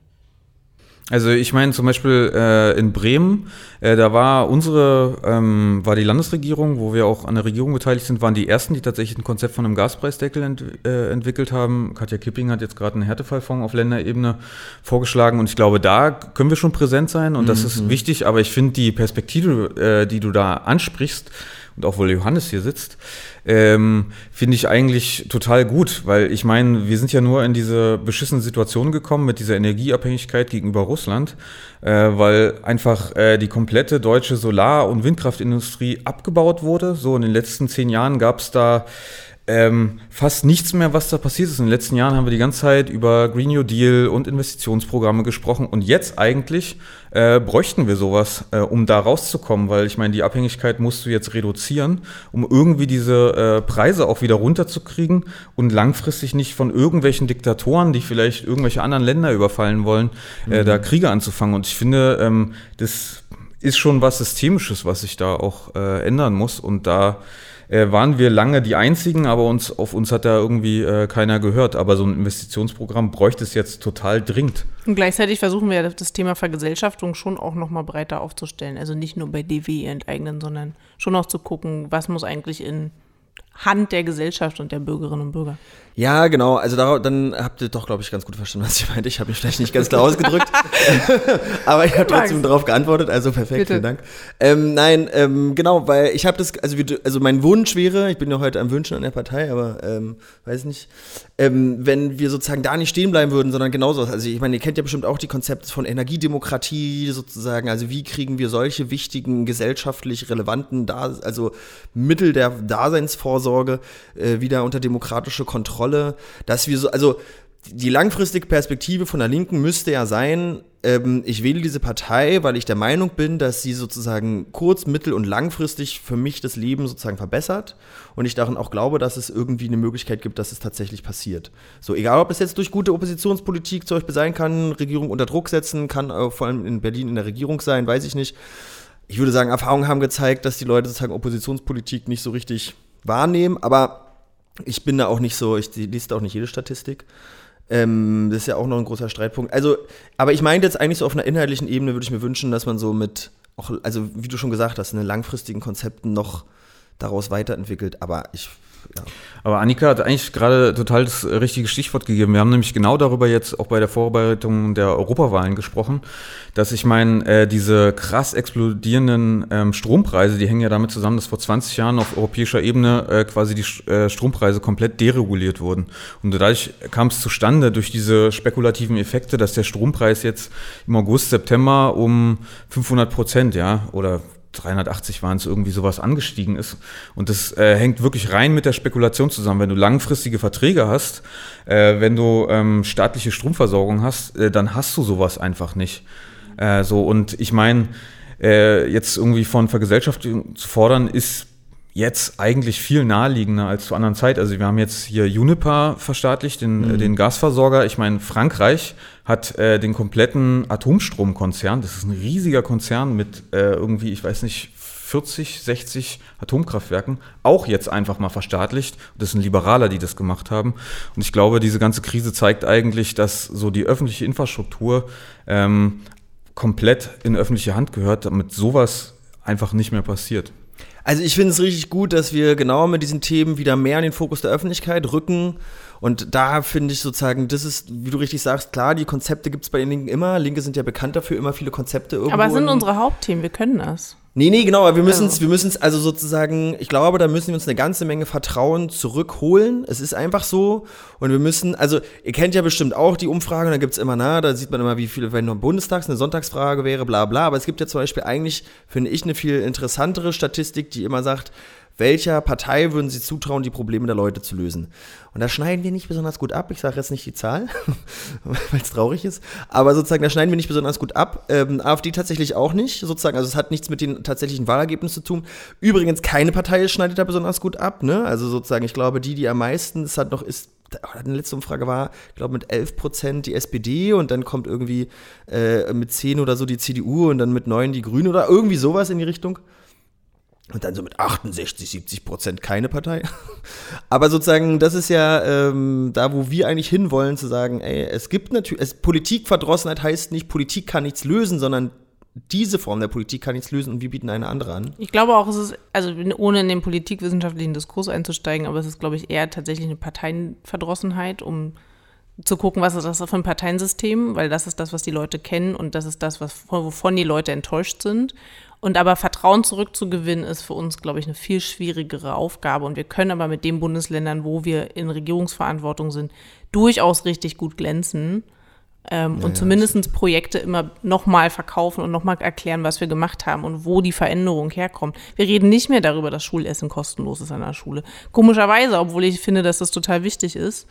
Also ich meine zum Beispiel äh, in Bremen, äh, da war unsere, ähm, war die Landesregierung, wo wir auch an der Regierung beteiligt sind, waren die ersten, die tatsächlich ein Konzept von einem Gaspreisdeckel ent, äh, entwickelt haben. Katja Kipping hat jetzt gerade einen Härtefallfonds auf Länderebene vorgeschlagen und ich glaube, da können wir schon präsent sein und mhm. das ist wichtig, aber ich finde die Perspektive, äh, die du da ansprichst, und auch weil Johannes hier sitzt, ähm, finde ich eigentlich total gut, weil ich meine, wir sind ja nur in diese beschissene Situation gekommen mit dieser Energieabhängigkeit gegenüber Russland, äh, weil einfach äh, die komplette deutsche Solar- und Windkraftindustrie abgebaut wurde. So in den letzten zehn Jahren gab es da ähm, fast nichts mehr, was da passiert ist. In den letzten Jahren haben wir die ganze Zeit über Green New Deal und Investitionsprogramme gesprochen und jetzt eigentlich äh, bräuchten wir sowas, äh, um da rauszukommen, weil ich meine, die Abhängigkeit musst du jetzt reduzieren, um irgendwie diese äh, Preise auch wieder runterzukriegen und langfristig nicht von irgendwelchen Diktatoren, die vielleicht irgendwelche anderen Länder überfallen wollen, äh, mhm. da Kriege anzufangen. Und ich finde, ähm, das ist schon was Systemisches, was sich da auch äh, ändern muss und da äh, waren wir lange die Einzigen, aber uns, auf uns hat da irgendwie äh, keiner gehört. Aber so ein Investitionsprogramm bräuchte es jetzt total dringend. Und gleichzeitig versuchen wir das Thema Vergesellschaftung schon auch nochmal breiter aufzustellen. Also nicht nur bei DW enteignen, sondern schon auch zu gucken, was muss eigentlich in Hand der Gesellschaft und der Bürgerinnen und Bürger. Ja, genau. Also da, dann habt ihr doch, glaube ich, ganz gut verstanden, was ich meinte. Ich habe mich vielleicht nicht ganz klar ausgedrückt, aber ich habe trotzdem darauf geantwortet. Also perfekt, Bitte. vielen Dank. Ähm, nein, ähm, genau, weil ich habe das, also, also mein Wunsch wäre, ich bin ja heute am Wünschen an der Partei, aber ähm, weiß nicht, ähm, wenn wir sozusagen da nicht stehen bleiben würden, sondern genauso. Also ich meine, ihr kennt ja bestimmt auch die Konzepte von Energiedemokratie sozusagen. Also wie kriegen wir solche wichtigen gesellschaftlich relevanten, da also Mittel der Daseinsvorsorge äh, wieder unter demokratische Kontrolle Rolle, dass wir so, also die langfristige Perspektive von der Linken müsste ja sein, ähm, ich wähle diese Partei, weil ich der Meinung bin, dass sie sozusagen kurz-, mittel- und langfristig für mich das Leben sozusagen verbessert und ich daran auch glaube, dass es irgendwie eine Möglichkeit gibt, dass es tatsächlich passiert. So, egal ob es jetzt durch gute Oppositionspolitik zum Beispiel sein kann, Regierung unter Druck setzen, kann äh, vor allem in Berlin in der Regierung sein, weiß ich nicht. Ich würde sagen, Erfahrungen haben gezeigt, dass die Leute sozusagen Oppositionspolitik nicht so richtig wahrnehmen, aber ich bin da auch nicht so, ich da auch nicht jede Statistik. Ähm, das ist ja auch noch ein großer Streitpunkt. Also, aber ich meinte jetzt eigentlich so auf einer inhaltlichen Ebene würde ich mir wünschen, dass man so mit, auch, also wie du schon gesagt hast, in langfristigen Konzepten noch daraus weiterentwickelt. Aber ich ja. Aber Annika hat eigentlich gerade total das richtige Stichwort gegeben. Wir haben nämlich genau darüber jetzt auch bei der Vorbereitung der Europawahlen gesprochen, dass ich meine, äh, diese krass explodierenden ähm, Strompreise, die hängen ja damit zusammen, dass vor 20 Jahren auf europäischer Ebene äh, quasi die äh, Strompreise komplett dereguliert wurden. Und dadurch kam es zustande durch diese spekulativen Effekte, dass der Strompreis jetzt im August, September um 500 Prozent, ja, oder 380 waren es irgendwie sowas angestiegen ist. Und das äh, hängt wirklich rein mit der Spekulation zusammen. Wenn du langfristige Verträge hast, äh, wenn du ähm, staatliche Stromversorgung hast, äh, dann hast du sowas einfach nicht. Äh, so und ich meine, äh, jetzt irgendwie von Vergesellschaftung zu fordern, ist jetzt eigentlich viel naheliegender als zu anderen Zeit. Also wir haben jetzt hier Uniper verstaatlicht, den, mhm. den Gasversorger. Ich meine, Frankreich hat äh, den kompletten Atomstromkonzern, das ist ein riesiger Konzern mit äh, irgendwie, ich weiß nicht, 40, 60 Atomkraftwerken auch jetzt einfach mal verstaatlicht. Das sind Liberaler, die das gemacht haben. Und ich glaube, diese ganze Krise zeigt eigentlich, dass so die öffentliche Infrastruktur ähm, komplett in öffentliche Hand gehört, damit sowas einfach nicht mehr passiert. Also ich finde es richtig gut, dass wir genau mit diesen Themen wieder mehr in den Fokus der Öffentlichkeit rücken. Und da finde ich sozusagen, das ist, wie du richtig sagst, klar, die Konzepte gibt es bei den Linken immer. Linke sind ja bekannt dafür, immer viele Konzepte irgendwo. Aber es sind unsere Hauptthemen, wir können das. Nee, nee, genau, aber wir müssen es, also. wir müssen es also sozusagen, ich glaube, da müssen wir uns eine ganze Menge Vertrauen zurückholen. Es ist einfach so. Und wir müssen, also, ihr kennt ja bestimmt auch die Umfragen, da gibt es immer, na, da sieht man immer, wie viele, wenn nur Bundestags eine Sonntagsfrage wäre, bla bla. Aber es gibt ja zum Beispiel eigentlich, finde ich, eine viel interessantere Statistik, die immer sagt, welcher Partei würden Sie zutrauen, die Probleme der Leute zu lösen? Und da schneiden wir nicht besonders gut ab. Ich sage jetzt nicht die Zahl, weil es traurig ist. Aber sozusagen, da schneiden wir nicht besonders gut ab. Ähm, AfD tatsächlich auch nicht, sozusagen. Also es hat nichts mit den tatsächlichen Wahlergebnissen zu tun. Übrigens, keine Partei schneidet da besonders gut ab. Ne? Also sozusagen, ich glaube, die, die am meisten, es hat noch ist die letzte Umfrage war, ich glaube, mit 11 Prozent die SPD und dann kommt irgendwie äh, mit 10 oder so die CDU und dann mit 9 die Grünen oder irgendwie sowas in die Richtung. Und dann so mit 68, 70 Prozent keine Partei. Aber sozusagen, das ist ja ähm, da, wo wir eigentlich hinwollen, zu sagen, ey, es gibt natürlich, Politikverdrossenheit heißt nicht, Politik kann nichts lösen, sondern diese Form der Politik kann nichts lösen und wir bieten eine andere an. Ich glaube auch, es ist, also ohne in den politikwissenschaftlichen Diskurs einzusteigen, aber es ist, glaube ich, eher tatsächlich eine Parteienverdrossenheit, um zu gucken, was ist das für ein Parteiensystem, weil das ist das, was die Leute kennen und das ist das, was, wovon die Leute enttäuscht sind. Und aber Vertrauen zurückzugewinnen, ist für uns, glaube ich, eine viel schwierigere Aufgabe. Und wir können aber mit den Bundesländern, wo wir in Regierungsverantwortung sind, durchaus richtig gut glänzen. Ähm, ja, und ja, zumindest Projekte immer nochmal verkaufen und nochmal erklären, was wir gemacht haben und wo die Veränderung herkommt. Wir reden nicht mehr darüber, dass Schulessen kostenlos ist an der Schule. Komischerweise, obwohl ich finde, dass das total wichtig ist.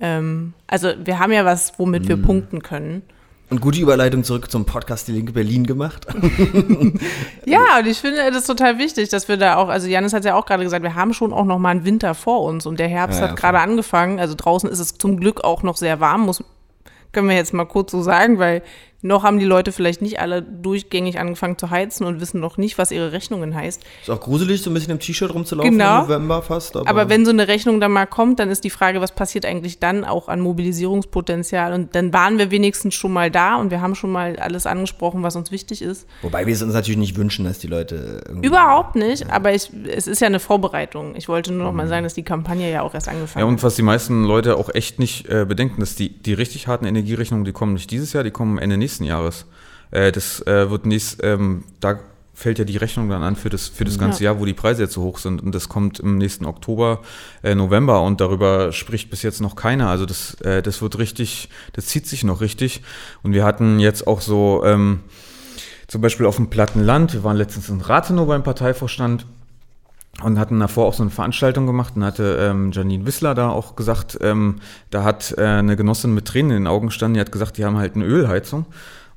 Ähm, also wir haben ja was, womit mhm. wir punkten können. Und gute Überleitung zurück zum Podcast Die Linke Berlin gemacht. ja, und ich finde das total wichtig, dass wir da auch, also Janis hat ja auch gerade gesagt, wir haben schon auch noch mal einen Winter vor uns und der Herbst ja, hat gerade angefangen. Also draußen ist es zum Glück auch noch sehr warm, muss, können wir jetzt mal kurz so sagen, weil Noch haben die Leute vielleicht nicht alle durchgängig angefangen zu heizen und wissen noch nicht, was ihre Rechnungen heißt. Ist auch gruselig, so ein bisschen im T-Shirt rumzulaufen Genau. im November fast. Aber, Aber wenn so eine Rechnung dann mal kommt, dann ist die Frage, was passiert eigentlich dann auch an Mobilisierungspotenzial? Und dann waren wir wenigstens schon mal da und wir haben schon mal alles angesprochen, was uns wichtig ist. Wobei wir es uns natürlich nicht wünschen, dass die Leute irgendwie. Überhaupt nicht, aber ich, es ist ja eine Vorbereitung. Ich wollte nur noch Mhm. mal sagen, dass die Kampagne ja auch erst angefangen Ja, und hat. was die meisten Leute auch echt nicht äh, bedenken, dass die, die richtig harten Energierechnungen, die kommen nicht dieses Jahr, die kommen Ende nächsten Jahres. Äh, das äh, wird nächst, ähm, da fällt ja die Rechnung dann an für das, für das ganze Jahr, wo die Preise jetzt so hoch sind. Und das kommt im nächsten Oktober, äh, November und darüber spricht bis jetzt noch keiner. Also das, äh, das wird richtig, das zieht sich noch richtig. Und wir hatten jetzt auch so, ähm, zum Beispiel auf dem platten Land, wir waren letztens in Rathenow beim Parteivorstand, und hatten davor auch so eine Veranstaltung gemacht. Und hatte ähm, Janine Wissler da auch gesagt, ähm, da hat äh, eine Genossin mit Tränen in den Augen gestanden, die hat gesagt, die haben halt eine Ölheizung.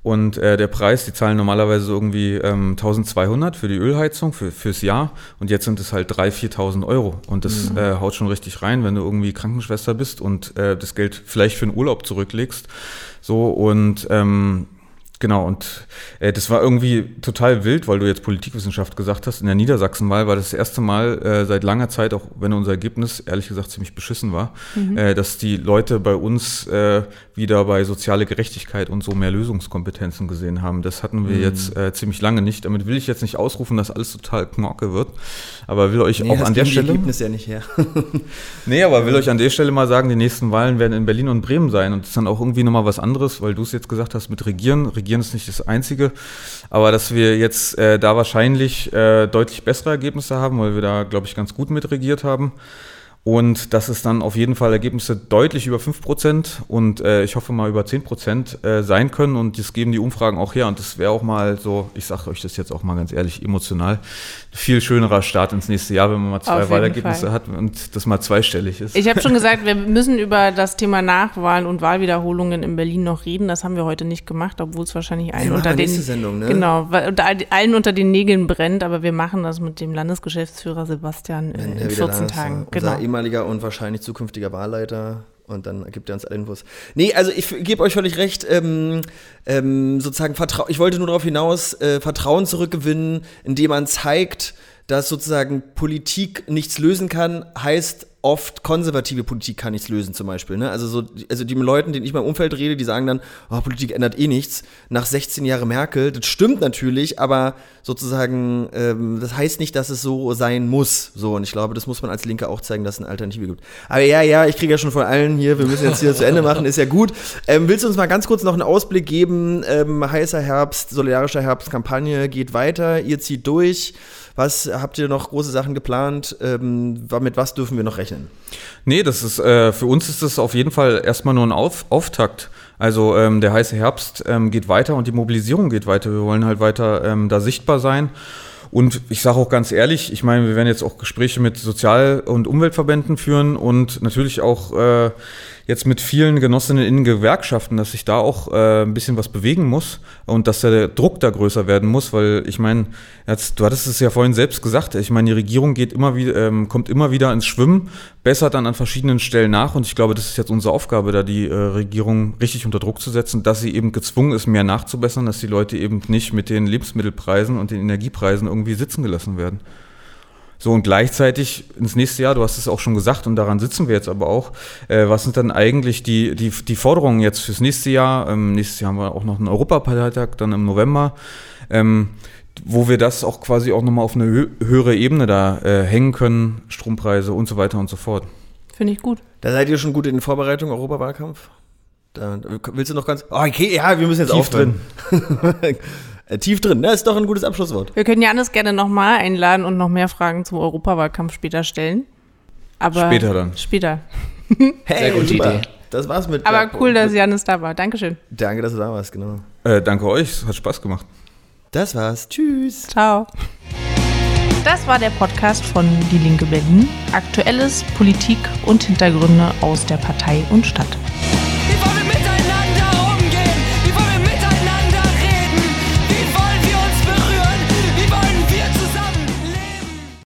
Und äh, der Preis, die zahlen normalerweise irgendwie ähm, 1200 für die Ölheizung für, fürs Jahr. Und jetzt sind es halt 3.000, 4.000 Euro. Und das äh, haut schon richtig rein, wenn du irgendwie Krankenschwester bist und äh, das Geld vielleicht für einen Urlaub zurücklegst. So und ähm, Genau, und äh, das war irgendwie total wild, weil du jetzt Politikwissenschaft gesagt hast. In der Niedersachsenwahl war das, das erste Mal äh, seit langer Zeit, auch wenn unser Ergebnis ehrlich gesagt ziemlich beschissen war, äh, dass die Leute bei uns äh, wieder bei soziale Gerechtigkeit und so mehr Lösungskompetenzen gesehen haben. Das hatten wir jetzt äh, ziemlich lange nicht. Damit will ich jetzt nicht ausrufen, dass alles total knorke wird, aber will euch Nee, auch an der Stelle. Ergebnisse ja nicht her. Nee, aber will euch an der Stelle mal sagen, die nächsten Wahlen werden in Berlin und Bremen sein. Und das ist dann auch irgendwie nochmal was anderes, weil du es jetzt gesagt hast mit Regieren. Regieren ist nicht das Einzige. Aber dass wir jetzt äh, da wahrscheinlich äh, deutlich bessere Ergebnisse haben, weil wir da, glaube ich, ganz gut mit regiert haben. Und dass es dann auf jeden Fall Ergebnisse deutlich über 5% und äh, ich hoffe mal über 10% äh, sein können. Und das geben die Umfragen auch her. Und das wäre auch mal so, ich sage euch das jetzt auch mal ganz ehrlich, emotional, viel schönerer Start ins nächste Jahr, wenn man mal zwei Wahlergebnisse Fall. hat und das mal zweistellig ist. Ich habe schon gesagt, wir müssen über das Thema Nachwahlen und Wahlwiederholungen in Berlin noch reden. Das haben wir heute nicht gemacht, obwohl es wahrscheinlich allen unter den Sendung, ne? genau allen unter den Nägeln brennt. Aber wir machen das mit dem Landesgeschäftsführer Sebastian in, in er wieder 14 da ist, Tagen. Genau. Ehemaliger und wahrscheinlich zukünftiger Wahlleiter. Und dann gibt er uns alle Infos. Nee, also ich gebe euch völlig recht, ähm, ähm, sozusagen Vertrau ich wollte nur darauf hinaus, äh, Vertrauen zurückgewinnen, indem man zeigt, dass sozusagen Politik nichts lösen kann, heißt oft konservative Politik kann nichts lösen zum Beispiel. Ne? Also so, also die Leuten, denen ich im Umfeld rede, die sagen dann, oh, Politik ändert eh nichts. Nach 16 Jahren Merkel, das stimmt natürlich, aber sozusagen, ähm, das heißt nicht, dass es so sein muss. So, und ich glaube, das muss man als Linke auch zeigen, dass es eine Alternative gibt. Aber ja, ja, ich kriege ja schon von allen hier, wir müssen jetzt hier zu Ende machen, ist ja gut. Ähm, willst du uns mal ganz kurz noch einen Ausblick geben? Ähm, heißer Herbst, solidarischer Herbst, Kampagne geht weiter, ihr zieht durch. Was habt ihr noch große Sachen geplant? Ähm, mit was dürfen wir noch rechnen? Nee, das ist, äh, für uns ist das auf jeden Fall erstmal nur ein Auf, Auftakt. Also ähm, der heiße Herbst ähm, geht weiter und die Mobilisierung geht weiter. Wir wollen halt weiter ähm, da sichtbar sein. Und ich sage auch ganz ehrlich, ich meine, wir werden jetzt auch Gespräche mit Sozial- und Umweltverbänden führen und natürlich auch äh, jetzt mit vielen Genossinnen in Gewerkschaften, dass sich da auch äh, ein bisschen was bewegen muss und dass der Druck da größer werden muss, weil ich meine, du hattest es ja vorhin selbst gesagt, ich meine, die Regierung geht immer wieder, ähm, kommt immer wieder ins Schwimmen, bessert dann an verschiedenen Stellen nach und ich glaube, das ist jetzt unsere Aufgabe, da die äh, Regierung richtig unter Druck zu setzen, dass sie eben gezwungen ist, mehr nachzubessern, dass die Leute eben nicht mit den Lebensmittelpreisen und den Energiepreisen irgendwie sitzen gelassen werden. So, und gleichzeitig ins nächste Jahr, du hast es auch schon gesagt, und daran sitzen wir jetzt aber auch, äh, was sind dann eigentlich die, die, die Forderungen jetzt fürs nächste Jahr? Ähm, nächstes Jahr haben wir auch noch einen Europaparteitag, dann im November, ähm, wo wir das auch quasi auch nochmal auf eine hö höhere Ebene da äh, hängen können, Strompreise und so weiter und so fort. Finde ich gut. Da seid ihr schon gut in den Vorbereitungen, Europawahlkampf? Da, willst du noch ganz. Oh, okay, ja, wir müssen jetzt Tief aufhören. Äh, Tief drin, ne? Ist doch ein gutes Abschlusswort. Wir können Janis gerne nochmal einladen und noch mehr Fragen zum Europawahlkampf später stellen. Aber Später dann. Später. Hey, Sehr gute super. Idee. Das war's mit. Aber Blackboard. cool, dass Janis da war. Dankeschön. Danke, dass du da warst, genau. Äh, danke euch, es hat Spaß gemacht. Das war's. Tschüss. Ciao. Das war der Podcast von Die Linke Berlin. Aktuelles, Politik und Hintergründe aus der Partei und Stadt.